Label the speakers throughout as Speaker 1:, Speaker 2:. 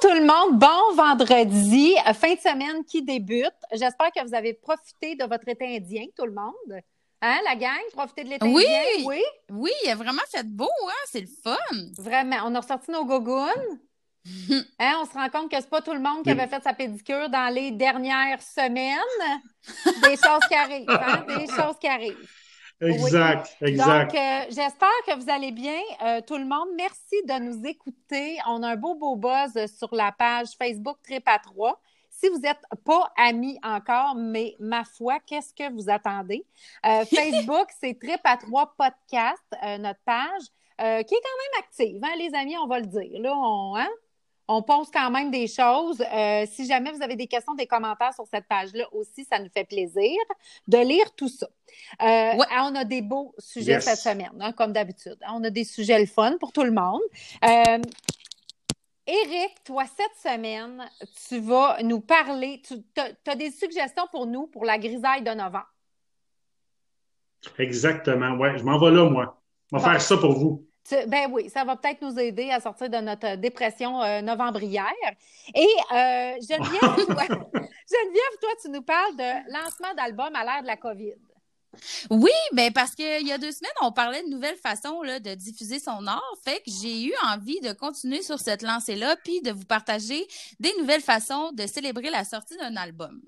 Speaker 1: tout le monde, bon vendredi, fin de semaine qui débute. J'espère que vous avez profité de votre été indien, tout le monde. Hein, la gang, profitez de l'été
Speaker 2: Oui.
Speaker 1: indien? Oui.
Speaker 2: Oui, il a vraiment fait beau, hein? C'est le fun.
Speaker 1: Vraiment, on a ressorti nos gougounes. Hein, on se rend compte que c'est pas tout le monde qui avait fait sa pédicure dans les dernières semaines. Des choses qui arrivent, hein? Des choses qui arrivent.
Speaker 3: Exact, exact.
Speaker 1: Donc, euh, j'espère que vous allez bien, euh, tout le monde. Merci de nous écouter. On a un beau, beau buzz sur la page Facebook Trip à 3. Si vous n'êtes pas amis encore, mais ma foi, qu'est-ce que vous attendez? Euh, Facebook, c'est Trip à 3 Podcast, euh, notre page, euh, qui est quand même active, hein, les amis, on va le dire. Là, on, hein? On pose quand même des choses. Euh, si jamais vous avez des questions, des commentaires sur cette page-là aussi, ça nous fait plaisir de lire tout ça. Euh,
Speaker 2: Ouais.
Speaker 1: On a des beaux sujets
Speaker 3: Yes.
Speaker 1: cette semaine, hein, comme d'habitude. On a des sujets le fun pour tout le monde. Euh, Éric, toi, cette semaine, tu vas nous parler, tu as, des suggestions pour nous pour la grisaille de novembre?
Speaker 3: Exactement. Ouais, je m'en vais là, moi. On va
Speaker 1: Bon.
Speaker 3: faire ça pour vous.
Speaker 1: Ben oui, ça va peut-être nous aider à sortir de notre dépression euh, novembrière. Et euh, Geneviève, toi, Geneviève, toi, tu nous parles de lancement d'album à l'ère de la COVID.
Speaker 2: Oui, ben parce qu'il y a deux semaines, on parlait de nouvelles façons là, de diffuser son art. Fait que j'ai eu envie de continuer sur cette lancée-là, puis de vous partager des nouvelles façons de célébrer la sortie d'un album.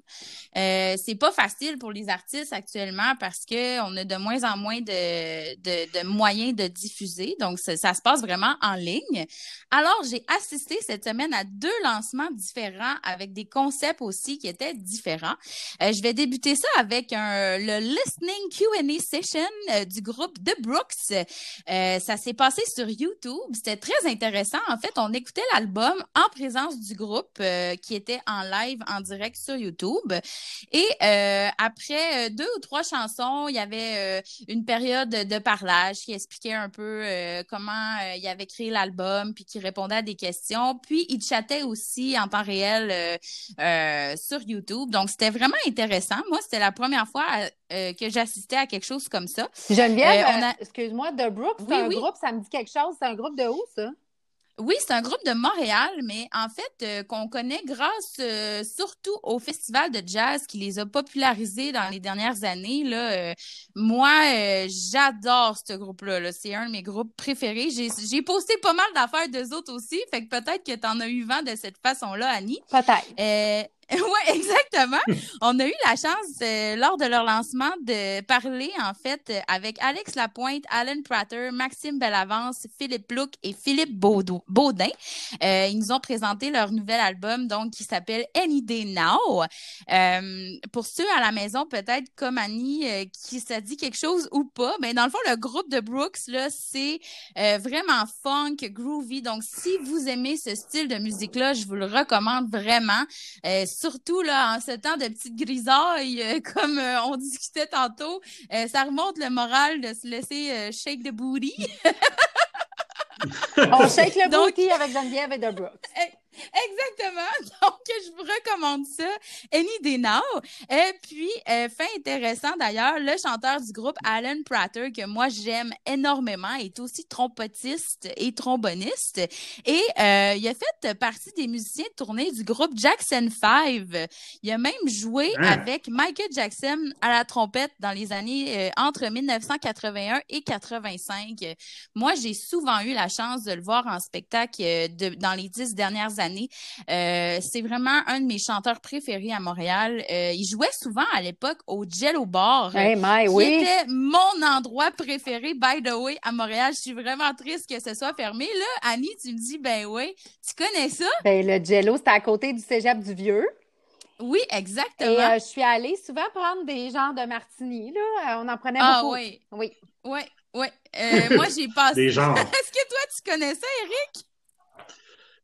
Speaker 2: Euh, c'est pas facile pour les artistes actuellement parce que on a de moins en moins de, de, moyens de diffuser. Donc, ça, ça se passe vraiment en ligne. Alors, j'ai assisté cette semaine à deux lancements différents avec des concepts aussi qui étaient différents. Euh, je vais débuter ça avec un, le listening Q&A session euh, du groupe The Brooks. Euh, ça s'est passé sur YouTube. C'était très intéressant. En fait, on écoutait l'album en présence du groupe euh, qui était en live, en direct sur YouTube. Et après deux ou trois chansons, il y avait une période de parlage qui expliquait un peu comment il avait créé l'album, puis qui répondait à des questions. Puis il chattait aussi en temps réel sur YouTube. Donc, c'était vraiment intéressant. Moi, c'était la première fois euh, à quelque chose comme ça.
Speaker 1: Geneviève,
Speaker 2: Euh, on a-
Speaker 1: euh, excuse-moi, The Brooks, c'est
Speaker 2: Oui,
Speaker 1: un
Speaker 2: oui.
Speaker 1: groupe, ça me dit quelque chose. C'est un groupe de où, ça?
Speaker 2: Oui, c'est un groupe de Montréal, mais en fait, euh, qu'on connaît grâce euh, surtout au festival de jazz qui les a popularisés dans les dernières années. Là, Euh, moi, j'adore ce groupe-là. -là, c'est un de mes groupes préférés. J'ai j'ai posté pas mal d'affaires d'eux autres aussi, fait que peut-être que tu en as eu vent de cette façon-là, Annie.
Speaker 1: Peut-être.
Speaker 2: Euh, ouais, exactement. On a eu la chance euh, lors de leur lancement de parler en fait euh, avec Alex Lapointe, Alan Prater, Maxime Bellavance, Philippe Plouc et Philippe Baudin. Euh, ils nous ont présenté leur nouvel album donc qui s'appelle Any Day Now. Euh, pour ceux à la maison peut-être comme Annie euh, qui ça dit quelque chose ou pas, mais dans le fond le groupe de Brooks là c'est euh, vraiment funk, groovy. Donc si vous aimez ce style de musique là, je vous le recommande vraiment. Surtout là en ce temps de petite grisaille, euh, comme euh, on discutait tantôt, euh, ça remonte le moral de se laisser shake the booty.
Speaker 1: On shake le
Speaker 2: Donc-
Speaker 1: booty avec Geneviève et The Brooks.
Speaker 2: Exactement. Donc, je vous recommande ça. Any Day Now. Et puis, euh, fait intéressant d'ailleurs, le chanteur du groupe Alan Prater, que moi j'aime énormément, est aussi trompetiste et tromboniste. Et euh, il a fait partie des musiciens de tournée du groupe Jackson 5. Il a même joué
Speaker 3: Hein?
Speaker 2: avec Michael Jackson à la trompette dans les années euh, entre 1981 et 85. Moi, j'ai souvent eu la chance de le voir en spectacle euh, de- dans les dix dernières années. Euh, c'est vraiment un de mes chanteurs préférés à Montréal. Euh, il jouait souvent à l'époque au Jello Bar.
Speaker 1: Hey, my,
Speaker 2: qui
Speaker 1: oui.
Speaker 2: était mon endroit préféré, by the way, à Montréal. Je suis vraiment triste que ce soit fermé. Là, Annie, tu me dis, ben oui, tu connais ça?
Speaker 1: Ben, le Jello, c'était à côté du cégep du Vieux.
Speaker 2: Oui,
Speaker 1: Et
Speaker 2: exactement.
Speaker 1: euh, je suis allée souvent prendre des genres de martini, là. Euh, On en prenait
Speaker 2: ah
Speaker 1: beaucoup.
Speaker 2: oui,
Speaker 1: Oui.
Speaker 2: oui, oui. Euh, moi, j'ai passé...
Speaker 3: Des genres.
Speaker 2: Est-ce que toi, tu connais ça, Eric?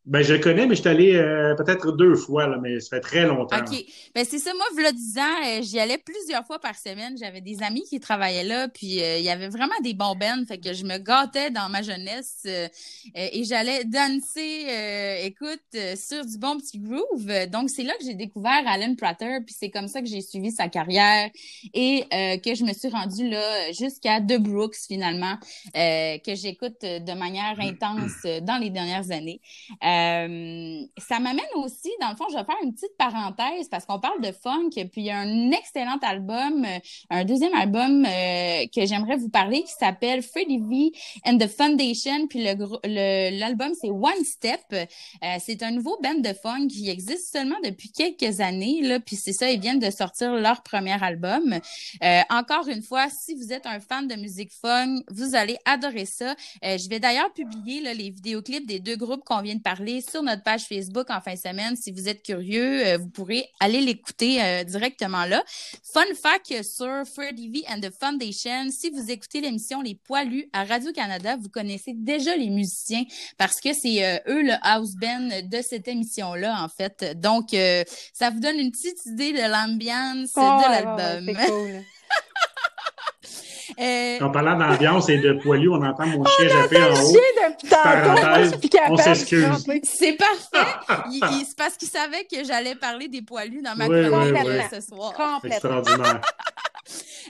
Speaker 3: Ben, je le connais, mais je suis allé euh, peut-être deux fois, là, mais ça fait très longtemps.
Speaker 2: OK. Ben c'est ça. Moi, v'là 10 ans, euh, j'y allais plusieurs fois par semaine. J'avais des amis qui travaillaient là, puis euh, il y avait vraiment des bons bands, fait que je me gâtais dans ma jeunesse et j'allais danser, écoute, sur du bon petit groove. Donc, c'est là que j'ai découvert Alan Prater, puis c'est comme ça que j'ai suivi sa carrière et que je me suis rendue là jusqu'à The Brooks, finalement, que j'écoute de manière intense euh, dans les dernières années. Euh, ça m'amène aussi, dans le fond, je vais faire une petite parenthèse parce qu'on parle de funk, puis il y a un excellent album, euh, un deuxième album euh, que j'aimerais vous parler qui s'appelle Freddie V and the Foundation, puis l'album c'est One Step. c'est un nouveau band de funk qui existe seulement depuis quelques années, là, puis c'est ça, ils viennent de sortir leur premier album. encore une fois, si vous êtes un fan de musique funk, vous allez adorer ça. je vais d'ailleurs publier les vidéoclips des deux groupes qu'on vient de parler sur notre page Facebook en fin de semaine. Si vous êtes curieux, euh, vous pourrez aller l'écouter euh, directement là. Fun fact sur Freddie V and the Foundation, si vous écoutez l'émission Les Poilus à Radio-Canada, vous connaissez déjà les musiciens parce que c'est euh, eux le house band de cette émission-là, en fait. Donc, ça vous donne une petite idée de l'ambiance de l'album.
Speaker 1: cool.
Speaker 3: Euh... En parlant d'ambiance et de poilu, on entend mon chien japper en haut.
Speaker 1: Chien Parenthèse,
Speaker 3: on s'excuse.
Speaker 2: C'est parfait. C'est parce qu'il savait que j'allais parler des poilus dans ma chronique ce soir.
Speaker 1: Complètement.
Speaker 3: Extraordinaire.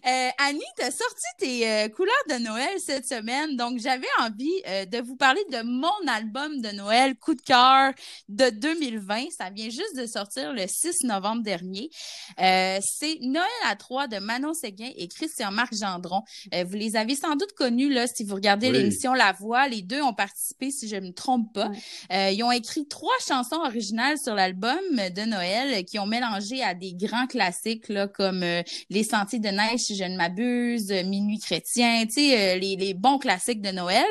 Speaker 2: Euh, Annie, tu as sorti tes euh, couleurs de Noël cette semaine, donc j'avais envie euh, de vous parler de mon album de Noël, Coup de cœur de 2020. Ça vient juste de sortir le 6 novembre dernier. C'est Noël à trois de Manon Séguin et Christian-Marc Gendron. vous les avez sans doute connus là, si vous regardez l'émission La Voix. Les deux ont participé, si je ne me trompe pas. ils ont écrit trois chansons originales sur l'album de Noël qui ont mélangé à des grands classiques là, comme Les Sentiers de neige je ne m'abuse, Minuit chrétien, tu sais, euh, les, les, bons classiques de Noël.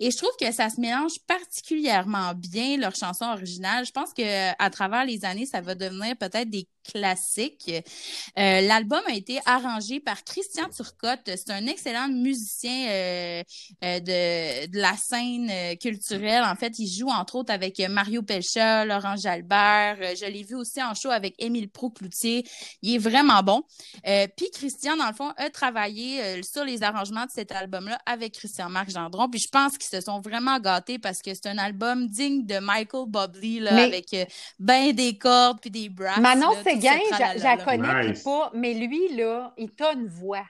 Speaker 2: Et je trouve que ça se mélange particulièrement bien, leurs chansons originales. Je pense que à travers les années, ça va devenir peut-être des classique. Euh, L'album a été arrangé par Christian Turcotte. C'est un excellent musicien euh, euh, de, de, la scène culturelle. En fait, il joue entre autres avec Mario Pelcha, Laurent Jalbert. Je l'ai vu aussi en show avec Émile Procloutier. Il est vraiment bon. Puis Christian, dans le fond, a travaillé sur les arrangements de cet album-là avec Christian-Marc Gendron. Puis je pense qu'ils se sont vraiment gâtés parce que c'est un album digne de Michael Bublé, là, avec ben des cordes puis des brasses.
Speaker 1: Manon, c'est Séguin, je la connais pas, mais lui, là, il t'a une voix.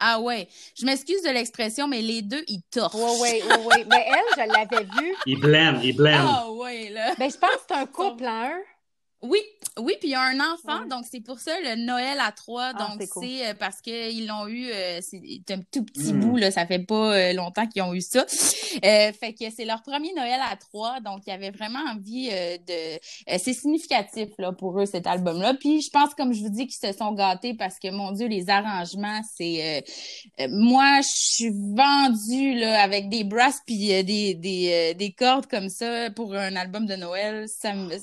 Speaker 2: Ah ouais. Je m'excuse de l'expression, mais les deux, ils torchent.
Speaker 1: Oui, oui, oui, oui. Mais elle, je l'avais vue.
Speaker 3: Il blême, il blême.
Speaker 2: Ah ouais, là.
Speaker 1: Ben, je pense que c'est un couple, hein?
Speaker 2: Oui, oui, puis il y a un enfant, donc c'est pour ça le Noël à trois. Ah, donc c'est euh, parce qu'ils l'ont eu, euh, c'est un tout petit hmm. bout, là, ça fait pas euh, longtemps qu'ils ont eu ça. fait que c'est leur premier Noël à trois, donc il y avait vraiment envie de. c'est significatif là, pour eux, cet album-là. Puis je pense, comme je vous dis, qu'ils se sont gâtés parce que, mon Dieu, les arrangements, c'est. moi, je suis vendue là, avec des brasses puis des, des, des cordes comme ça pour un album de Noël. Ça me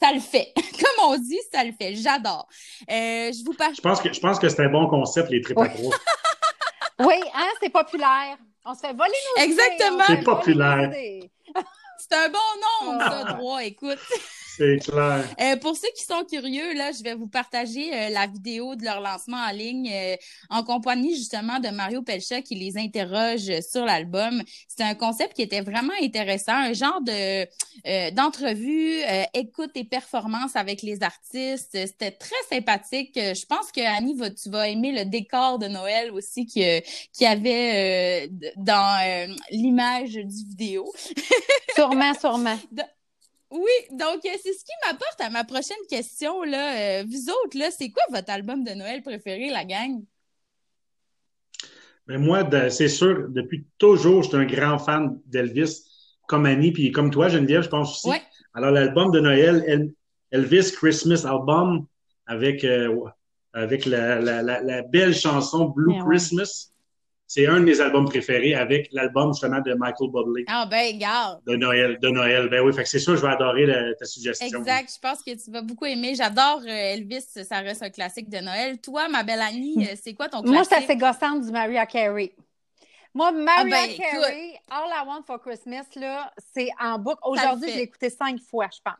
Speaker 2: ça le fait. Comme on dit, ça le fait. J'adore. Euh, je vous parle.
Speaker 3: Je pense que, je pense que c'est un bon concept, les tripes
Speaker 1: oui, hein, c'est populaire. On se fait voler nos
Speaker 2: Exactement.
Speaker 3: C'est populaire.
Speaker 2: C'est un bon nom, ça, ah. droit, écoute.
Speaker 3: C'est clair.
Speaker 2: Euh, pour ceux qui sont curieux, là, je vais vous partager euh, la vidéo de leur lancement en ligne euh, en compagnie justement de Mario Pelcha qui les interroge sur l'album. C'est un concept qui était vraiment intéressant, un genre de d'entrevue, écoute et performance avec les artistes. C'était très sympathique. Je pense que Annie, va, tu vas aimer le décor de Noël aussi qui qui avait dans l'image du vidéo.
Speaker 1: sûrement, sûrement.
Speaker 2: Oui, donc euh, c'est ce qui m'apporte à ma prochaine question. Là. Euh, vous autres, là, c'est quoi votre album de Noël préféré, la gang?
Speaker 3: Mais ben, moi, c'est sûr, depuis toujours, j'étais un grand fan d'Elvis, comme Annie, puis comme toi, Geneviève, je pense aussi. Alors, l'album de Noël, Elvis Christmas Album, avec, euh, avec la, la, la, belle chanson Blue ben Christmas c'est un de mes albums préférés avec l'album justement de Michael Bublé.
Speaker 2: Ah ben, garde.
Speaker 3: De Noël, de Noël. Ben oui, fait que c'est sûr, je vais adorer ta suggestion.
Speaker 2: Exact. Je pense que tu vas beaucoup aimer. J'adore euh, Elvis, ça reste un classique de Noël. Toi, ma belle Annie, hmm. euh, c'est quoi ton classique?
Speaker 1: Moi, c'est assez gossant du Mariah Carey. Moi, Mariah ah ben, Carey, All I Want for Christmas, là, c'est en boucle. Aujourd'hui, je l'ai écouté cinq fois, je pense.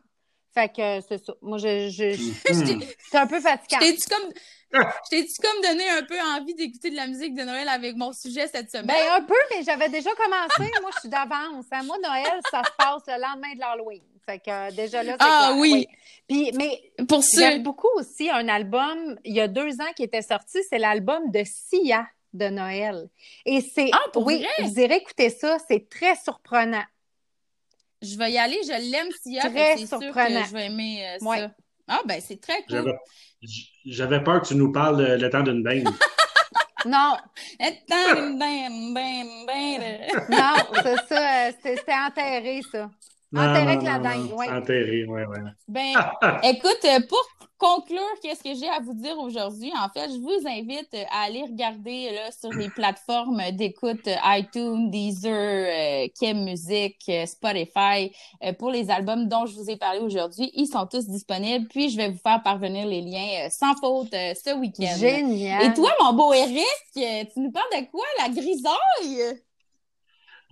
Speaker 1: Fait que c'est ça. Moi, je, je, hmm. c'est un peu fatigant.
Speaker 2: T'es-tu comme, je t'ai-tu comme donné un peu envie d'écouter de la musique de Noël avec mon sujet cette semaine?
Speaker 1: Ben, un peu, mais j'avais déjà commencé. Moi, je suis d'avance. Hein. Moi, Noël, ça se passe le lendemain de l'Halloween. Fait que euh, déjà là, c'est
Speaker 2: Ah oui.
Speaker 1: Puis, mais pour j'aime beaucoup aussi un album, il y a deux ans qui était sorti, c'est l'album de Sia de Noël. Et c'est.
Speaker 2: Ah, pour
Speaker 1: oui,
Speaker 2: vrai?
Speaker 1: vous irez écouter ça, c'est très surprenant.
Speaker 2: Je vais y aller, je l'aime Sia, c'est sûr que je vais aimer euh, ça. Ah ben c'est très cool.
Speaker 3: J'avais peur que tu nous parles le temps d'une bain.
Speaker 1: non.
Speaker 2: Le temps d'une bain,
Speaker 1: non, c'est ça, euh, c'était enterré, ça. Enterré avec la dingue, oui.
Speaker 3: Enterré, oui, oui.
Speaker 2: Ben, écoute, euh, pour conclure, qu'est-ce que j'ai à vous dire aujourd'hui? En fait, je vous invite à aller regarder là, sur les plateformes d'écoute iTunes, Deezer, euh, Kim Music, euh, Spotify euh, pour les albums dont je vous ai parlé aujourd'hui. Ils sont tous disponibles. Puis, je vais vous faire parvenir les liens sans faute ce week-end.
Speaker 1: Génial.
Speaker 2: Et toi, mon beau Eric, tu nous parles de quoi? La grisaille?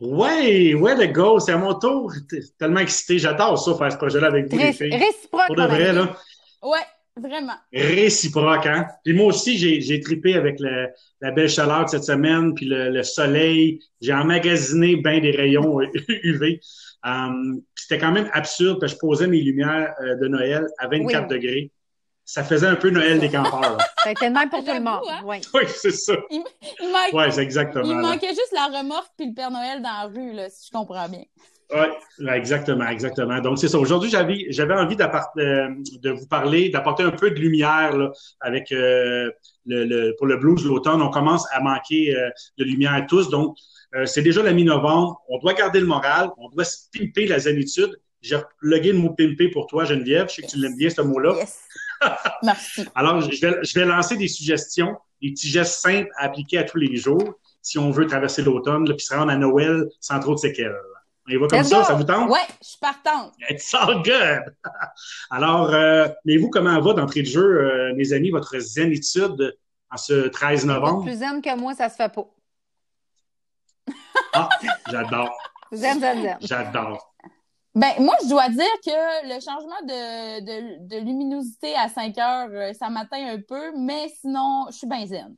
Speaker 3: Ouais, ouais, le go, c'est à mon tour. Tellement excité, j'adore ça, faire ce projet-là avec vous, les filles.
Speaker 1: Réciproque.
Speaker 3: Pour de vrai, là.
Speaker 2: Ouais. Vraiment.
Speaker 3: Réciproque, hein? Puis moi aussi, j'ai, tripé avec le, la belle chaleur de cette semaine, puis le, le soleil. J'ai emmagasiné bien des rayons UV. Um, c'était quand même absurde que je posais mes lumières euh, de Noël à 24 degrés. Ça faisait un peu Noël des campeurs.
Speaker 1: Ça a été le même pour tout le monde. Hein?
Speaker 3: Oui, oui c'est ça.
Speaker 2: Il, il manquait,
Speaker 3: ouais, c'est exactement.
Speaker 2: Il manquait juste la remorque puis le Père Noël dans la rue, là, si je comprends bien.
Speaker 3: Oui, exactement, exactement. Donc, c'est ça. Aujourd'hui, j'avais, j'avais envie euh, de vous parler, d'apporter un peu de lumière là, avec euh, le, le, pour le blues l'automne. On commence à manquer euh, de lumière tous. Donc, c'est déjà la mi-novembre. On doit garder le moral. On doit se pimper la zénitude. J'ai plugué le mot pimper pour toi, Geneviève. Je sais que tu l'aimes bien, ce mot-là.
Speaker 2: Yes. Merci.
Speaker 3: Alors, je vais, je vais lancer des suggestions, des petits gestes simples à appliquer à tous les jours si on veut traverser l'automne, puis se rendre à Noël sans trop de séquelles. On y va comme ça, ça vous tente?
Speaker 2: Oui, je suis partante.
Speaker 3: It's all good! Alors, euh, mais vous, comment va d'entrée de jeu, euh, mes amis, votre zénitude en ce 13 novembre?
Speaker 1: Plus zen que moi, ça se fait pas.
Speaker 3: ah, j'adore.
Speaker 1: Zen, zen, zen.
Speaker 3: J'adore.
Speaker 2: Ben, moi, je dois dire que le changement de, de, de luminosité à 5 heures, euh, ça m'atteint un peu, mais sinon, je suis bien zen.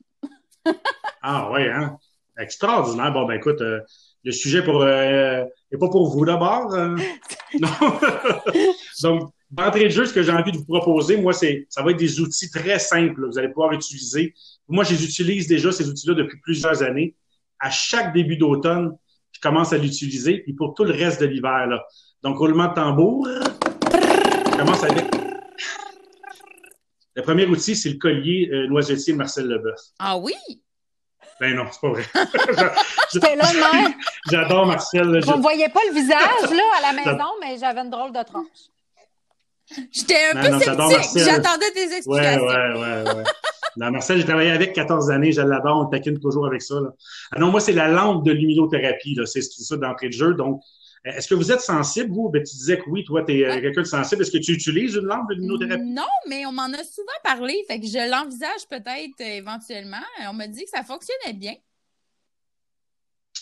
Speaker 3: ah, oui, hein? Extraordinaire. Bon, ben, écoute, euh, le sujet pour euh, n'est pas pour vous d'abord. Euh. non. Donc, d'entrée de jeu, ce que j'ai envie de vous proposer, moi, c'est ça va être des outils très simples que vous allez pouvoir utiliser. Moi, je les utilise déjà, ces outils-là, depuis plusieurs années. À chaque début d'automne, je commence à l'utiliser, et pour tout le reste de l'hiver. Là. Donc, roulement de tambour. Je commence avec. Le premier outil, c'est le collier euh, noisetier de Marcel Leboeuf.
Speaker 2: Ah oui?
Speaker 3: Ben non, c'est pas vrai.
Speaker 1: J'étais là, même.
Speaker 3: J'adore Marcel.
Speaker 1: Vous ne voyez pas le visage là, à la maison, mais j'avais une drôle de tranche.
Speaker 2: J'étais un peu sceptique. J'attendais tes explications.
Speaker 3: Ouais, ouais, ouais, ouais. non, Marcel, j'ai travaillé avec 14 années. Je l'adore. On taquine toujours avec ça. Là. Ah non, moi, c'est la lampe de luminothérapie. C'est ça d'entrée de jeu. Donc, est-ce que vous êtes sensible, vous? Ben, tu disais que oui, toi, tu es euh, quelqu'un de sensible. Est-ce que tu utilises une lampe de luminothérapie?
Speaker 2: Non, mais on m'en a souvent parlé. Fait que je l'envisage peut-être euh, éventuellement. On m'a dit que ça fonctionnait bien.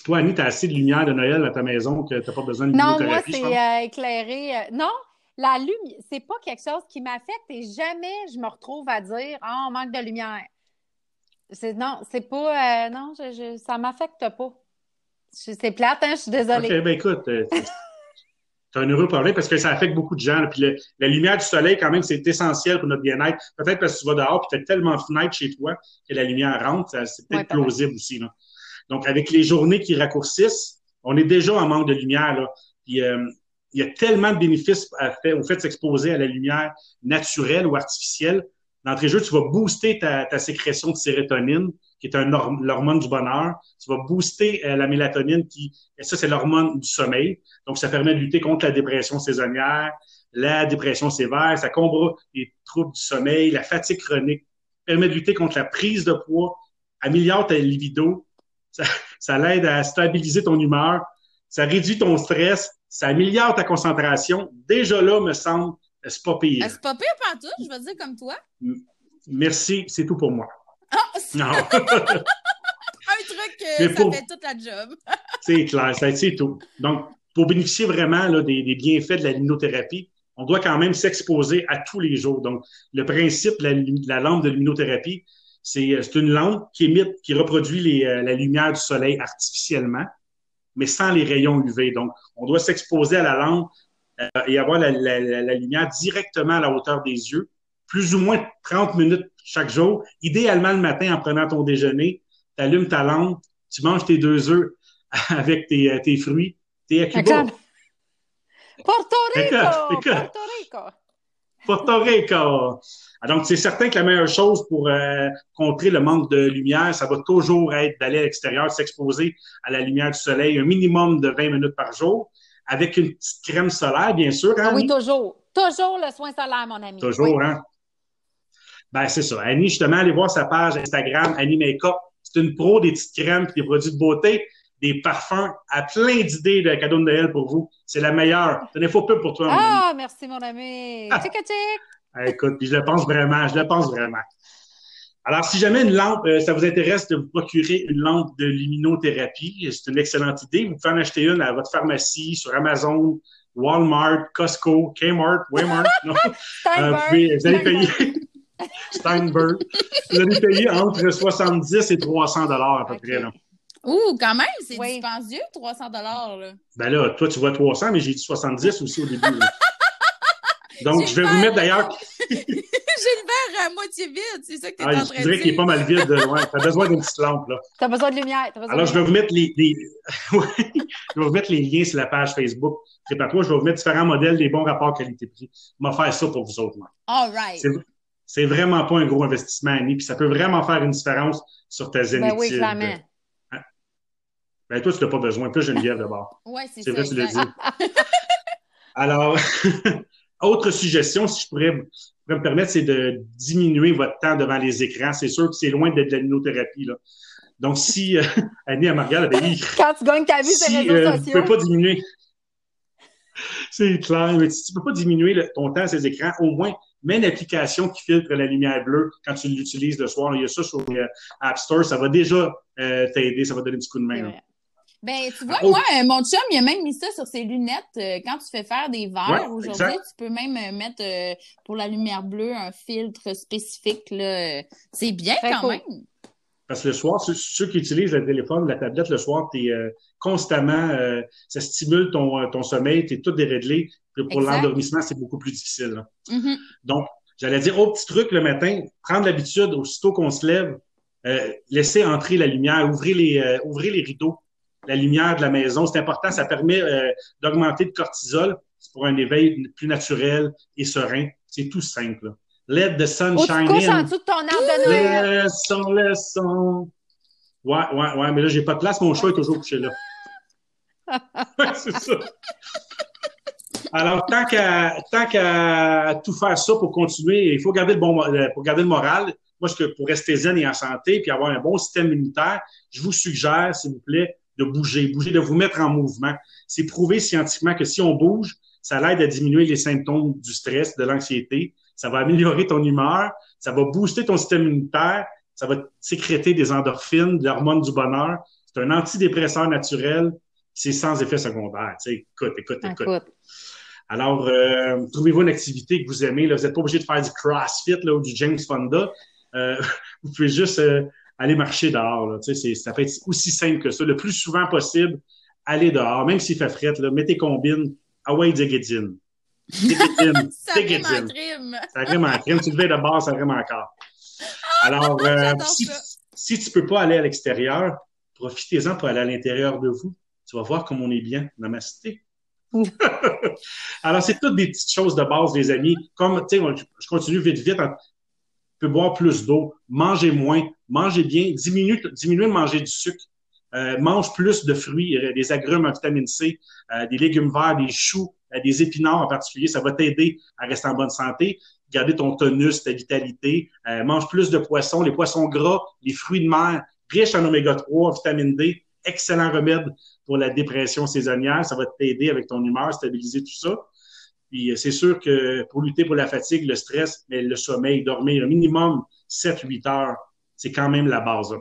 Speaker 3: Toi, Annie, tu as assez de lumière de Noël à ta maison que tu n'as pas besoin de luminothérapie.
Speaker 1: Non, moi, c'est euh, éclairé. non, la lumière, c'est pas quelque chose qui m'affecte et jamais je me retrouve à dire Ah, on manque de lumière. non, c'est pas. non, je, ça m'affecte pas. C'est plate, hein? Je suis désolée.
Speaker 3: OK, ben écoute, euh, c'est un heureux problème parce que ça affecte beaucoup de gens. Puis la lumière du soleil, quand même, c'est essentiel pour notre bien-être. Peut-être parce que tu vas dehors et tu as tellement de fenêtres chez toi que la lumière rentre. C'est peut-être plausible aussi. Là. Donc, avec les journées qui raccourcissent, on est déjà en manque de lumière. Là. Puis, euh, il y a tellement de bénéfices à fait, au fait de s'exposer à la lumière naturelle ou artificielle. D'entrée de jeu, tu vas booster ta, ta sécrétion de sérotonine qui est un l'hormone du bonheur. Tu vas booster euh, la mélatonine, qui, et ça, c'est l'hormone du sommeil. Donc, ça permet de lutter contre la dépression saisonnière, la dépression sévère, ça combat les troubles du sommeil, la fatigue chronique, permet de lutter contre la prise de poids, améliore ta libido, ça, ça l'aide à stabiliser ton humeur, ça réduit ton stress, ça améliore ta concentration. Déjà là, me semble, c'est pas pire.
Speaker 2: C'est pas pire partout, je vais dire comme toi.
Speaker 3: Merci, c'est tout pour moi.
Speaker 2: Ah, non. un truc, ça fait toute la job.
Speaker 3: c'est clair, c'est tout. Donc, pour bénéficier vraiment là, des, bienfaits de la luminothérapie, on doit quand même s'exposer à tous les jours. Donc, le principe de la, lampe de luminothérapie, c'est une lampe qui émite, qui reproduit euh, la lumière du soleil artificiellement, mais sans les rayons UV. Donc, on doit s'exposer à la lampe euh, et avoir la, la, lumière directement à la hauteur des yeux plus ou moins 30 minutes chaque jour. Idéalement, le matin, en prenant ton déjeuner, tu allumes ta lampe, tu manges tes deux œufs avec tes, euh, tes fruits, t'es à
Speaker 1: Porto Rico! Porto Rico!
Speaker 3: Porto Rico! Ah, donc, c'est certain que la meilleure chose pour euh, contrer le manque de lumière, ça va toujours être d'aller à l'extérieur, s'exposer à la lumière du soleil un minimum de 20 minutes par jour, avec une petite crème solaire, bien sûr.
Speaker 1: Hein, oui, toujours. Toujours le soin solaire, mon ami.
Speaker 3: Toujours, hein? Ben, c'est ça. Annie, justement, allez voir sa page Instagram, Annie Makeup. C'est une pro des petites crèmes et des produits de beauté, des parfums à plein d'idées de cadeaux de Noël pour vous. C'est la meilleure. Tenez faut peu pour toi,
Speaker 1: mon Ah, merci, mon ami. Ah. Tic,
Speaker 3: ah, écoute, puis je le pense vraiment, je le pense vraiment. Alors, si jamais une lampe, euh, ça vous intéresse de vous procurer une lampe de luminothérapie, c'est une excellente idée. Vous pouvez en acheter une à votre pharmacie, sur Amazon, Walmart, Costco, Kmart, Walmart. Non. Euh, vous, allez payer. Steinberg. Vous allez payer entre 70 et 300 dollars à peu près. Là.
Speaker 2: Ouh, quand même, c'est dispendieux, 300 dollars.
Speaker 3: Ben là, toi, tu vois 300, mais j'ai dit 70 aussi au début. Donc, je vais vous mettre d'ailleurs.
Speaker 2: j'ai le verre à moitié vide, c'est ça que tu es ah, en train de dire.
Speaker 3: Je dirais qu'il est pas mal vide. Ouais, tu as besoin d'une petite lampe. là.
Speaker 1: Tu as besoin de lumière.
Speaker 3: Alors, je vais vous mettre les, les... je vais vous mettre les liens sur la page Facebook. C'est pas toi, je vais vous mettre différents modèles des bons rapports qualité-prix. Je vais faire ça pour vous autres. Moi.
Speaker 2: All right.
Speaker 3: C'est vraiment pas un gros investissement, Annie, puis ça peut vraiment faire une différence sur ta zénitude.
Speaker 1: Ben oui, clairement. Hein?
Speaker 3: Ben toi, tu n'as pas besoin. Plus Geneviève d'abord.
Speaker 2: oui, c'est ça.
Speaker 3: C'est vrai, tu l'as dit. Alors, autre suggestion, si je pourrais, me permettre, c'est de diminuer votre temps devant les écrans. C'est sûr que c'est loin d'être de la là. Donc, si euh, Annie à Margal avait
Speaker 1: Quand tu gagnes ta vie sur les réseaux euh, sociaux.
Speaker 3: Tu peux pas diminuer. c'est clair, mais si tu peux pas diminuer ton temps à ces écrans, au moins mets une application qui filtre la lumière bleue quand tu l'utilises le soir. Il y a ça sur euh, App Store. Ça va déjà euh, t'aider, ça va donner un petit coup de main.
Speaker 2: Ben, tu vois, ah, moi, euh, mon chum, il a même mis ça sur ses lunettes. quand tu fais faire des verres aujourd'hui, tu peux même mettre pour la lumière bleue un filtre spécifique. C'est bien quand même.
Speaker 3: Parce que le soir, ceux, qui utilisent le téléphone, la tablette le soir, tu es constamment, ça stimule ton, ton sommeil, tu es tout déréglé pour l'endormissement, c'est beaucoup plus difficile.
Speaker 2: Mm-hmm.
Speaker 3: Donc, j'allais dire, au petit truc le matin, prendre l'habitude, aussitôt qu'on se lève, euh, laisser entrer la lumière, ouvrir les, euh, ouvrir les rideaux, la lumière de la maison. C'est important, ça permet euh, d'augmenter le cortisol pour un éveil plus naturel et serein. C'est tout simple. Let the sun shine
Speaker 1: in. en dessous de ton arbre de Noël.
Speaker 3: Laissons le son. Ouais, ouais, ouais, mais là, j'ai pas de place. Mon chat est toujours couché là. c'est ça. Alors, tant qu'à tant qu'à tout faire ça pour continuer, il faut garder le bon euh, pour garder le moral. Moi, que pour rester zen et en santé, puis avoir un bon système immunitaire, je vous suggère, s'il vous plaît, de bouger, bouger, de vous mettre en mouvement. C'est prouvé scientifiquement que si on bouge, ça l'aide à diminuer les symptômes du stress, de l'anxiété. Ça va améliorer ton humeur, ça va booster ton système immunitaire, ça va sécréter des endorphines, de l'hormone du bonheur. C'est un antidépresseur naturel, c'est sans effet secondaire. Tu sais, écoute, écoute, écoute. Alors, euh, trouvez-vous une activité que vous aimez. Là? Vous n'êtes pas obligé de faire du CrossFit là, ou du James Fonda. Euh, vous pouvez juste euh, aller marcher dehors. Là. Tu sais, ça peut être aussi simple que ça. Le plus souvent possible, allez dehors, même s'il fait fret, là, mettez combine. Away Diggedin.
Speaker 2: Diggedin. ça rime en crime.
Speaker 3: Ça rime en crime. Tu le fais de base, ça rime encore. Ah, Alors, si, si tu peux pas aller à l'extérieur, profitez-en pour aller à l'intérieur de vous. Tu vas voir comme on est bien. Namasté. Alors, c'est toutes des petites choses de base, les amis. Comme, tu sais, je continue vite, vite. Tu peux boire plus d'eau, manger moins, manger bien, diminuer, de manger du sucre. Euh, mange plus de fruits, euh, des agrumes en vitamine C, euh, des légumes verts, des choux, des épinards en particulier. Ça va t'aider à rester en bonne santé, garder ton tonus, ta vitalité. mange plus de poissons, les poissons gras, les fruits de mer, riches en oméga 3, en vitamine D. Excellent remède pour la dépression saisonnière. Ça va t'aider avec ton humeur, stabiliser tout ça. Puis euh, c'est sûr que pour lutter pour la fatigue, le stress, mais le sommeil, dormir un minimum 7-8 heures, c'est quand même la base.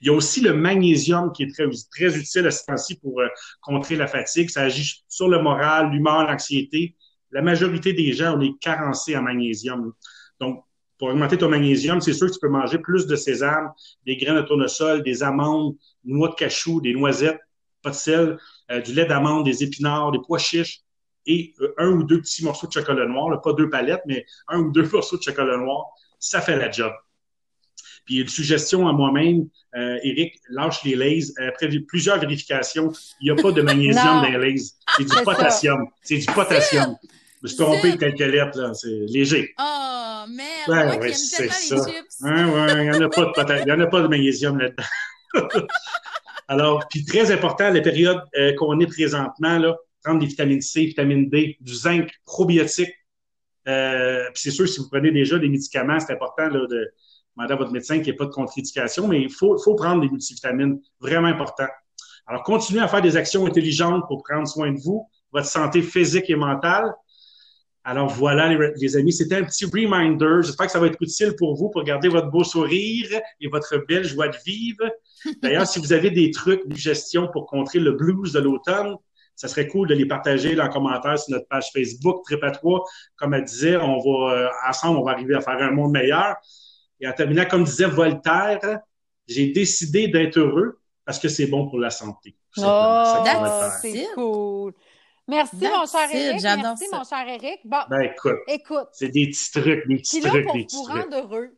Speaker 3: Il y a aussi le magnésium qui est très, très utile à ce temps-ci pour euh, contrer la fatigue. Ça agit sur le moral, l'humeur, l'anxiété. La majorité des gens, on est carencés en magnésium. Donc, pour augmenter ton magnésium, c'est sûr que tu peux manger plus de sésame, des graines de tournesol, des amandes, noix de cachou, des noisettes, pas de sel, euh, du lait d'amande, des épinards, des pois chiches et euh, un ou deux petits morceaux de chocolat noir, pas deux palettes, mais un ou deux morceaux de chocolat noir, ça fait la job. Puis une suggestion à moi-même, euh, Eric, lâche les lays. Après plusieurs vérifications, il n'y a pas de magnésium dans les lays. C'est du potassium. C'est du potassium. Je me suis trompé de quelques lettres, là. C'est léger.
Speaker 2: Oh, merde. Ouais, Moi ouais, c'est ça. Les chips.
Speaker 3: Ouais, ouais, il n'y en a pas de il en a pas de magnésium là-dedans. Alors, puis très important, la période euh, qu'on est présentement, là, prendre des vitamines C, vitamine D, du zinc, probiotique. Euh, puis c'est sûr, si vous prenez déjà des médicaments, c'est important là, de demander à votre médecin qu'il n'y ait pas de contre-indication, mais il faut, faut prendre des multivitamines, vraiment important. Alors, continuez à faire des actions intelligentes pour prendre soin de vous, votre santé physique et mentale. Alors voilà, les, amis, c'était un petit reminder. J'espère que ça va être utile pour vous pour garder votre beau sourire et votre belle joie de vivre. D'ailleurs, si vous avez des trucs de gestion pour contrer le blues de l'automne, ça serait cool de les partager en commentaire sur notre page Facebook, Trip Comme elle disait, on va, euh, ensemble, on va arriver à faire un monde meilleur. Et en terminant, comme disait Voltaire, j'ai décidé d'être heureux parce que c'est bon pour la santé.
Speaker 1: Oh, c'est cool. Merci, mon cher Eric. Merci, mon cher Eric. Bon,
Speaker 3: ben, écoute, écoute. C'est des petits trucs, des petits trucs,
Speaker 1: pour
Speaker 3: des petits
Speaker 1: vous rendre heureux,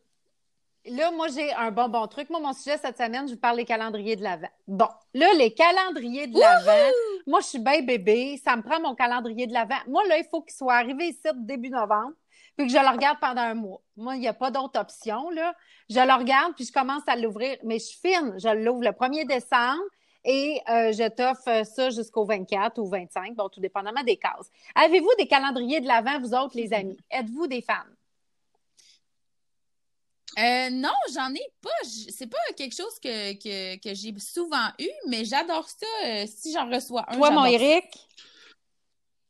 Speaker 1: là, moi, j'ai un bon, bon truc. Moi, mon sujet cette semaine, je vous parle des calendriers de l'Avent. Bon, là, les calendriers de l'Avent, moi, je suis bien bébé. Ça me prend mon calendrier de l'Avent. Moi, là, il faut qu'il soit arrivé ici début novembre, puis que je le regarde pendant un mois. Moi, il n'y a pas d'autre option, là. Je le regarde, puis je commence à l'ouvrir. Mais je suis fine. Je l'ouvre le 1er décembre et euh, je t'offre ça jusqu'au 24 ou 25, bon, tout dépendamment des cases. Avez-vous des calendriers de l'Avent, vous autres, les amis? Êtes-vous des fans?
Speaker 2: Euh, non, j'en ai pas. C'est pas quelque chose que, que, que j'ai souvent eu, mais j'adore ça euh, si j'en reçois un.
Speaker 1: Toi, mon Eric?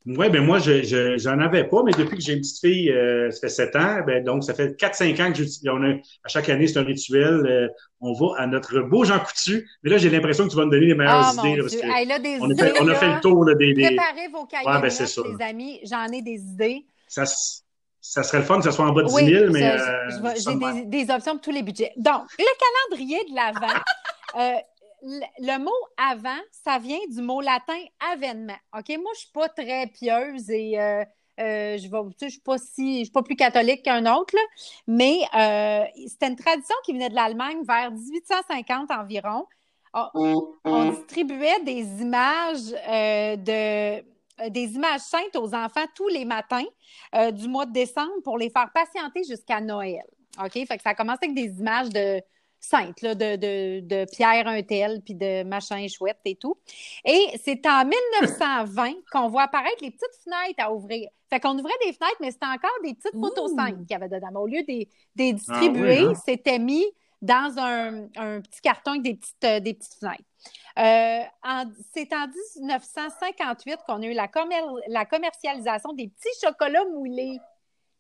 Speaker 3: Oui, ben moi, je, je, j'en avais pas, mais depuis que j'ai une petite fille, euh, ça fait sept ans, ben donc ça fait quatre, cinq ans que j'utilise. On a, à chaque année, c'est un rituel. Euh, on va à notre beau Jean Coutu. Mais là, j'ai l'impression que tu vas me donner les meilleures
Speaker 1: oh,
Speaker 3: idées.
Speaker 1: parce que là, des
Speaker 3: on, a fait, on a fait le tour là, des, des...
Speaker 1: Préparez vos cahiers, ouais, ben, les amis. J'en ai des idées.
Speaker 3: Ça, ça serait le fun que ce soit en bas de 10 000, mais.
Speaker 1: Euh, j'ai des, des, options pour tous les budgets. Donc, le calendrier de l'Avent. le, mot avant, ça vient du mot latin avènement. OK? Moi, je suis pas très pieuse et euh, euh, je ne suis pas si, je suis pas plus catholique qu'un autre, mais euh, c'était une tradition qui venait de l'Allemagne vers 1850 environ. On, on distribuait des images de des images saintes aux enfants tous les matins du mois de décembre pour les faire patienter jusqu'à Noël. OK? Fait que ça a commencé avec des images de, sainte, là, de, de, de Pierre Untel, puis de machin chouette et tout. Et c'est en 1920 qu'on voit apparaître les petites fenêtres à ouvrir. Fait qu'on ouvrait des fenêtres, mais c'était encore des petites photos simples qu'il y avait dedans. Au lieu des, des ah distribuer, hein? c'était mis dans un, un, petit carton avec des petites, euh, des petites fenêtres. Euh, c'est en 1958 qu'on a eu la, la commercialisation des petits chocolats moulés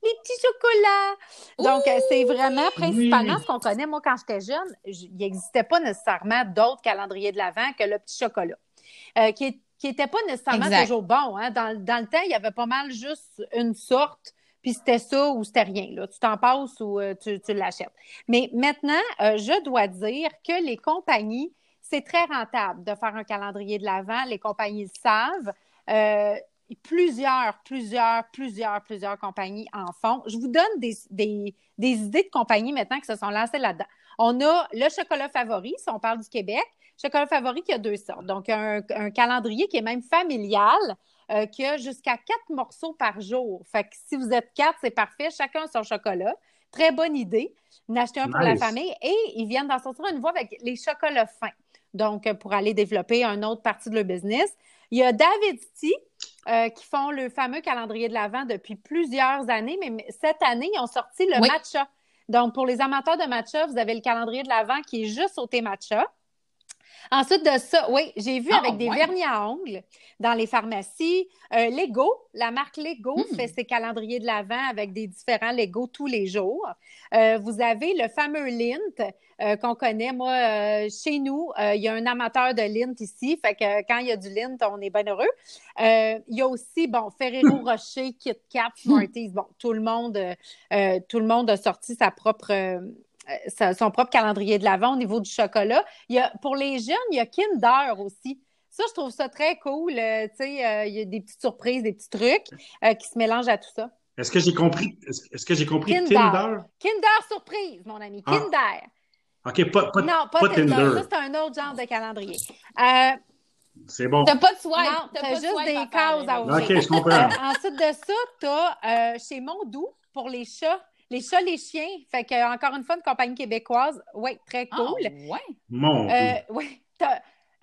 Speaker 1: les petits chocolats. Donc, euh, c'est vraiment principalement ce qu'on connaît. Moi, quand j'étais jeune, il n'existait pas nécessairement d'autres calendriers de l'Avent que le petit chocolat, euh, qui n'était pas nécessairement toujours bon. Hein. Dans, le temps, il y avait pas mal juste une sorte, puis c'était ça ou c'était rien. Là. Tu t'en passes ou euh, tu, l'achètes. Mais maintenant, je dois dire que les compagnies, c'est très rentable de faire un calendrier de l'Avent. Les compagnies le savent plusieurs, plusieurs, plusieurs, plusieurs compagnies en font. Je vous donne des, des, idées de compagnies maintenant qui se sont lancées là-dedans. On a le chocolat favori, si on parle du Québec. Chocolat favori qui a deux sortes. Donc, un, calendrier qui est même familial, euh, qui a jusqu'à quatre morceaux par jour. Fait que si vous êtes quatre, c'est parfait. Chacun son chocolat. Très bonne idée. N'acheter un pour la famille. Et ils viennent d'en sortir une voie avec les chocolats fins. Donc, pour aller développer une autre partie de leur business. Il y a David euh, qui font le fameux calendrier de l'Avent depuis plusieurs années, mais cette année, ils ont sorti le matcha. Donc, pour les amateurs de matcha, vous avez le calendrier de l'Avent qui est juste au thé matcha. Ensuite de ça, oui, j'ai vu ah, avec des vernis à ongles dans les pharmacies. Euh, Lego, la marque Lego hmm. fait ses calendriers de l'Avent avec des différents Lego tous les jours. Euh, vous avez le fameux Lint euh, qu'on connaît. Moi, chez nous, il y a un amateur de Lint ici. Fait que quand il y a du Lint, on est bien heureux. il y a aussi, bon, Ferrero Rocher, Kit Kat, Smarties. Bon, tout le monde, tout le monde a sorti sa propre son propre calendrier de l'avant au niveau du chocolat. Il y a, pour les jeunes, il y a Kinder aussi. Ça, je trouve ça très cool. Euh, tu sais, euh, il y a des petites surprises, des petits trucs qui se mélangent à tout ça.
Speaker 3: Est-ce que j'ai compris? Est-ce que j'ai compris
Speaker 1: Kinder? Kinder, surprise, mon ami. Ah. Kinder.
Speaker 3: OK, pas, pas,
Speaker 1: non, pas, Tinder. Ça, c'est un autre genre de calendrier. Euh,
Speaker 3: c'est bon.
Speaker 2: T'as pas de swipe.
Speaker 1: Non, t'as juste des cases à
Speaker 3: ouvrir. OK, je comprends.
Speaker 1: Euh, ensuite de ça, t'as euh, chez Mondou, pour les chats, les chats, les chiens. Fait que, encore une fois, une compagnie québécoise. Oui, très
Speaker 2: ah,
Speaker 1: cool.
Speaker 2: ouais.
Speaker 3: Mon
Speaker 1: euh, Oui.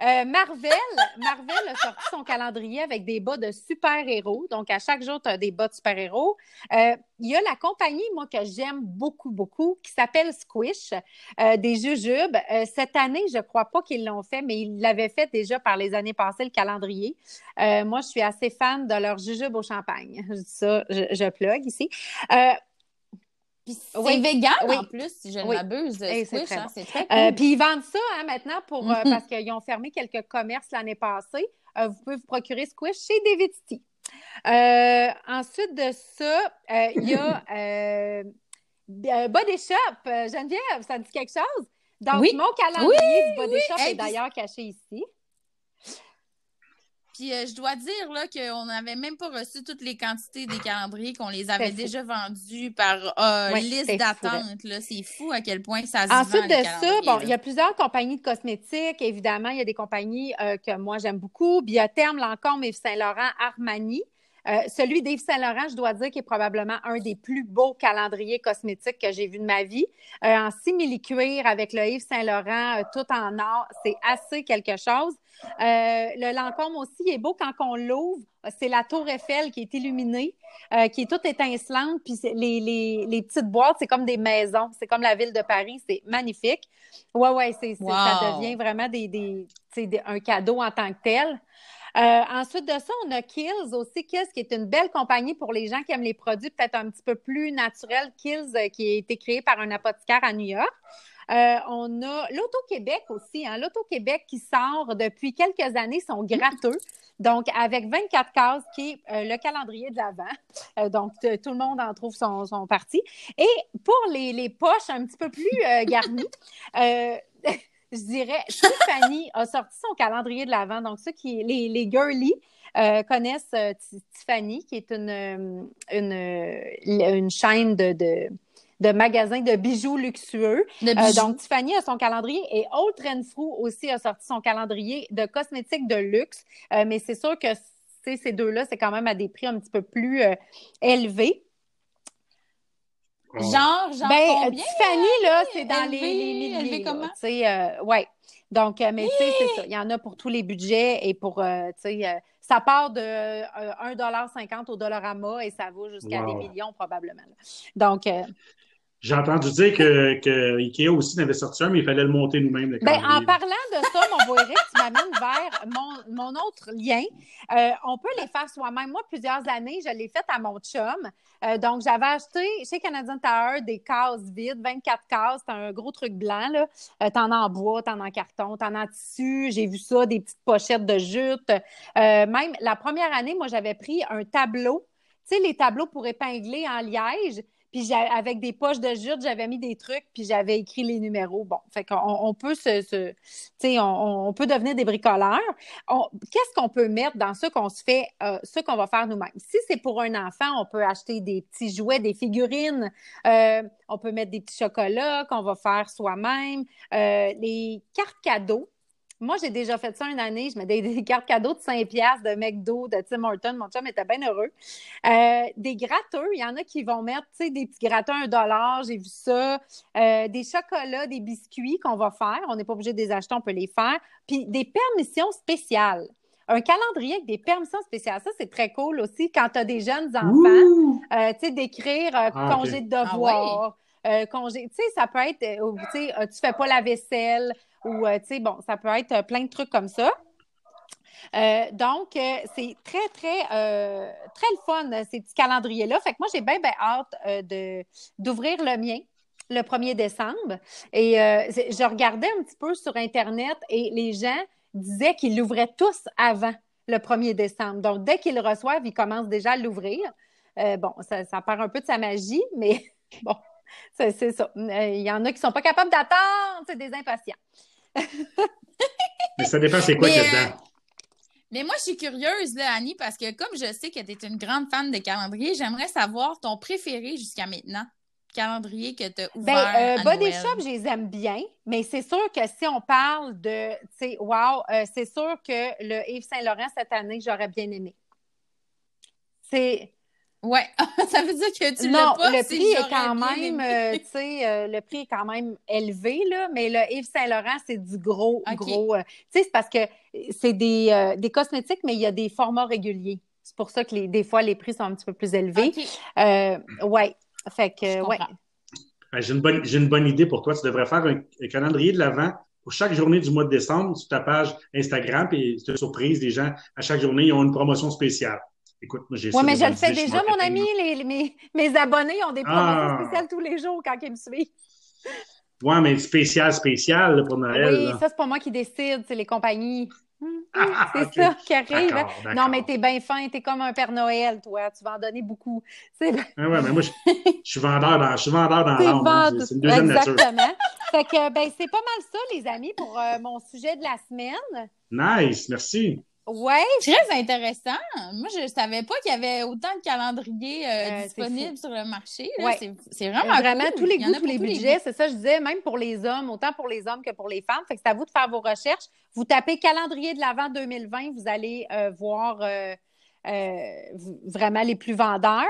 Speaker 1: Euh, Marvel, Marvel a sorti son calendrier avec des bas de super-héros. Donc, à chaque jour, tu as des bas de super-héros. Euh, il y a la compagnie, moi, que j'aime beaucoup, beaucoup, qui s'appelle Squish, euh, des jujubes. cette année, je ne crois pas qu'ils l'ont fait, mais ils l'avaient fait déjà par les années passées, le calendrier. moi, je suis assez fan de leur jujubes au champagne. Je dis ça, je, je plug ici
Speaker 2: c'est oui. vegan en plus, si je ne m'abuse. c'est très, hein, très
Speaker 1: euh, cool. Puis ils vendent ça hein, maintenant pour, euh, mm-hmm. parce qu'ils ont fermé quelques commerces l'année passée. Euh, vous pouvez vous procurer Squish chez David City. ensuite de ça, il y a Body Shop. Geneviève, ça dit quelque chose? Donc, mon calendrier du Body Shop est d'ailleurs caché ici.
Speaker 2: Puis euh, je dois dire là qu'on n'avait même pas reçu toutes les quantités des calendriers, qu'on les avait déjà vendus par euh, liste d'attente. C'est fou à quel point ça se
Speaker 1: Ensuite
Speaker 2: de
Speaker 1: ça, bon, il y a plusieurs compagnies de cosmétiques. Évidemment, il y a des compagnies euh, que moi j'aime beaucoup. Biotherme, Lancôme, Yves Saint-Laurent, Armani. Celui d'Yves Saint-Laurent, je dois dire qu'il est probablement un des plus beaux calendriers cosmétiques que j'ai vu de ma vie. en simili-cuir avec le Yves Saint-Laurent, tout en or, c'est assez quelque chose. Euh, le Lancôme aussi est beau quand on l'ouvre. C'est la tour Eiffel qui est illuminée, euh, qui est toute étincelante. Puis les, petites boîtes, c'est comme des maisons. C'est comme la ville de Paris. C'est magnifique. Ouais, ouais, c'est, ça devient vraiment des, un cadeau en tant que tel. Euh, ensuite de ça, on a Kills aussi. Kills, qui est une belle compagnie pour les gens qui aiment les produits peut-être un petit peu plus naturels. Kills, qui a été créé par un apothicaire à New York. Euh, on a l'Auto-Québec aussi. Hein? L'Auto-Québec qui sort depuis quelques années sont gratteux. Donc, avec 24 cases, qui est euh, le calendrier de l'Avent. Euh, donc, tout le monde en trouve son, parti. Et pour les, poches un petit peu plus garnies, je dirais, Tiffany a sorti son calendrier de l'Avent. Donc, ceux qui, les, les girly, connaissent Tiffany, qui est une, une, chaîne de, de magasins de bijoux luxueux. Euh, donc, Tiffany a son calendrier et Old Renfrew aussi a sorti son calendrier de cosmétiques de luxe. Euh, mais c'est sûr que ces deux-là, c'est quand même à des prix un petit peu plus euh, élevés.
Speaker 2: Genre, genre
Speaker 1: ben,
Speaker 2: combien,
Speaker 1: Tiffany, là, c'est dans les, les milliers. comment? ouais. Donc, mais tu sais, c'est ça. Il y en a pour tous les budgets et pour, tu sais, ça part de 1,50 au Dollarama et ça va jusqu'à des millions probablement. Donc,
Speaker 3: j'ai entendu dire que, que, Ikea aussi n'avait sorti un, mais il fallait le monter nous-mêmes.
Speaker 1: Ben, en parlant de ça, mon beau Eric, tu m'amènes vers mon, mon, autre lien. Euh, on peut les faire soi-même. Moi, plusieurs années, je l'ai fait à mon chum. Euh, donc, j'avais acheté chez Canadian Tower des cases vides, 24 cases. C'est un gros truc blanc. Là. Euh, t'en as en bois, t'en as en carton, t'en as en tissu. J'ai vu ça, des petites pochettes de jute. même la première année, moi, j'avais pris un tableau. Tu sais, les tableaux pour épingler en liège. Puis avec des poches de jute, j'avais mis des trucs, puis j'avais écrit les numéros. Bon, fait qu'on on peut se, sais, on, on, peut devenir des bricoleurs. Qu'est-ce qu'on peut mettre dans ce qu'on se fait, euh, ce qu'on va faire nous-mêmes? Si c'est pour un enfant, on peut acheter des petits jouets, des figurines. Euh, on peut mettre des petits chocolats qu'on va faire soi-même. Euh, les cartes cadeaux. Moi, j'ai déjà fait ça une année. Je mets des, cartes cadeaux de 5 piastres de McDo, de Tim Horton. Mon chum était bien heureux. Euh, des gratteurs. Il y en a qui vont mettre, tu sais, des petits gratteurs un dollar. J'ai vu ça. Euh, des chocolats, des biscuits qu'on va faire. On n'est pas obligé de les acheter, on peut les faire. Puis des permissions spéciales. Un calendrier avec des permissions spéciales, ça, c'est très cool aussi quand tu as des jeunes enfants. Euh, tu sais, d'écrire ah, congé de ah devoir. congé, tu sais, ça peut être, tu sais, tu fais pas la vaisselle, ou, euh, tu sais, bon, ça peut être euh, plein de trucs comme ça. Euh, donc, c'est très, très, très le fun, ces petits calendriers-là. Fait que moi, j'ai bien, bien hâte de, d'ouvrir le mien le 1er décembre. Et je regardais un petit peu sur Internet et les gens disaient qu'ils l'ouvraient tous avant le 1er décembre. Donc, dès qu'ils le reçoivent, ils commencent déjà à l'ouvrir. bon, ça, ça perd un peu de sa magie, mais bon, c'est ça. Il y en a qui ne sont pas capables d'attendre, c'est des impatients.
Speaker 3: Mais ça dépend c'est quoi qu'il y a dedans. Euh,
Speaker 2: mais moi, je suis curieuse, là, Annie, parce que comme je sais que tu es une grande fan de calendrier, j'aimerais savoir ton préféré jusqu'à maintenant. calendrier que tu as
Speaker 1: ben,
Speaker 2: ouvert? Ben,
Speaker 1: Body Shop, je les aime bien, mais c'est sûr que si on parle de, tu sais, wow, euh, c'est sûr que le Yves Saint-Laurent cette année, j'aurais bien aimé. C'est.
Speaker 2: Ouais, ça veut dire que tu
Speaker 1: non,
Speaker 2: pas.
Speaker 1: le prix est quand même, euh, tu sais, euh, le prix est quand même élevé là, mais le Yves Saint Laurent c'est du gros, gros. tu sais, c'est parce que c'est des, des cosmétiques, mais il y a des formats réguliers. C'est pour ça que les, des fois les prix sont un petit peu plus élevés. ouais, fait que, ouais.
Speaker 3: J'ai une, bonne, une bonne idée pour toi. Tu devrais faire un, calendrier de l'Avent pour chaque journée du mois de décembre sur ta page Instagram. Puis, c'est une surprise, des gens, à chaque journée, ils ont une promotion spéciale. Écoute, moi, j'ai
Speaker 1: Oui, mais je le fais déjà, mon ami. Les, mes, mes, abonnés ont des ah. spéciales tous les jours quand ils me suivent.
Speaker 3: Oui, mais spécial, spécial pour Noël.
Speaker 1: Oui, ça, c'est pas moi qui décide, c'est les compagnies. Ah, c'est ça qui arrive. Non, mais t'es bien fin, t'es comme un Père Noël, toi. Tu vas en donner beaucoup.
Speaker 3: Oui, ouais, mais moi, je, suis vendeur dans, je suis vendeur dans l'âme. Hein. C'est une deuxième
Speaker 1: Exactement. nature. fait que, ben, c'est pas mal ça, les amis, pour euh, mon sujet de la semaine.
Speaker 3: Nice, merci.
Speaker 1: Ouais.
Speaker 2: Très intéressant. Moi, je ne savais pas qu'il y avait autant de calendriers euh, euh, disponibles sur le marché. Ouais. C'est vraiment
Speaker 1: Vraiment, tous les goûts, tous les budgets. C'est ça, je disais, même pour les hommes, autant pour les hommes que pour les femmes. Fait que c'est à vous de faire vos recherches. Vous tapez calendrier de l'Avent 2020, vous allez euh, voir vraiment les plus vendeurs.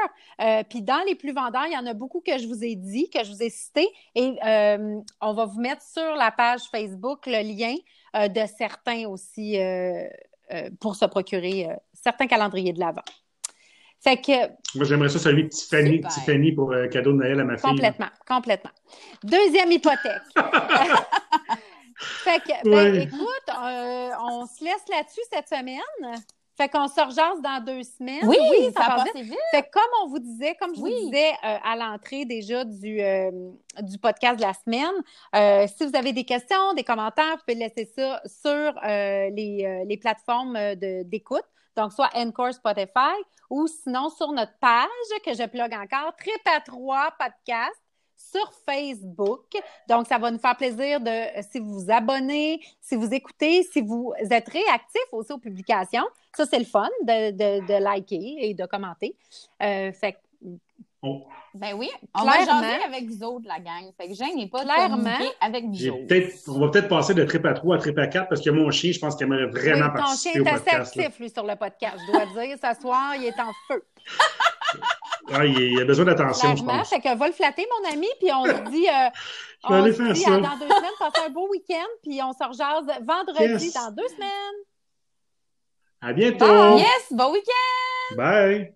Speaker 1: Puis dans les plus vendeurs, il y en a beaucoup que je vous ai dit, que je vous ai cités. Et on va vous mettre sur la page Facebook le lien de certains aussi pour se procurer euh, certains calendriers de l'Avent. Fait que.
Speaker 3: Moi, j'aimerais ça celui de Tiffany, Tiffany pour euh, cadeau de Noël à ma
Speaker 1: fille. Complètement, complètement. Deuxième hypothèque. fait que, ben, écoute, on se laisse là-dessus cette semaine. Fait qu'on se rejase dans deux semaines.
Speaker 2: Oui, ça, passe vite.
Speaker 1: Fait comme on vous disait, comme je vous disais euh, à l'entrée déjà du, euh, du podcast de la semaine, euh, si vous avez des questions, des commentaires, vous pouvez laisser ça sur les, les, plateformes d'écoute. Donc, soit Encore Spotify ou sinon sur notre page que je plug encore, Trip à 3 podcast sur Facebook. Donc, ça va nous faire plaisir de, si vous vous abonnez, si vous écoutez, si vous êtes réactif aussi aux publications. Ça, c'est le fun de, de, de, liker et de commenter. Euh, fait
Speaker 2: oh. Ben oui, on va jaser avec vous autres, la gang. Fait que gênez pas Clairement. de avec vous
Speaker 3: autres. On va peut-être passer de trip à 3 à trip à 4 parce que mon chien, je pense qu'il aimerait vraiment oui, participer. Ton chien est assez actif,
Speaker 1: lui, sur le podcast, je dois dire. Ce soir, il est en feu.
Speaker 3: Ah, il a besoin d'attention, je pense.
Speaker 1: Fait que va le flatter, mon ami, puis on se dit, euh, on se dit dans deux semaines, passer un beau week-end, puis on se rejase vendredi dans deux semaines.
Speaker 3: À bientôt.
Speaker 2: Yes, bon week-end.
Speaker 3: Bye.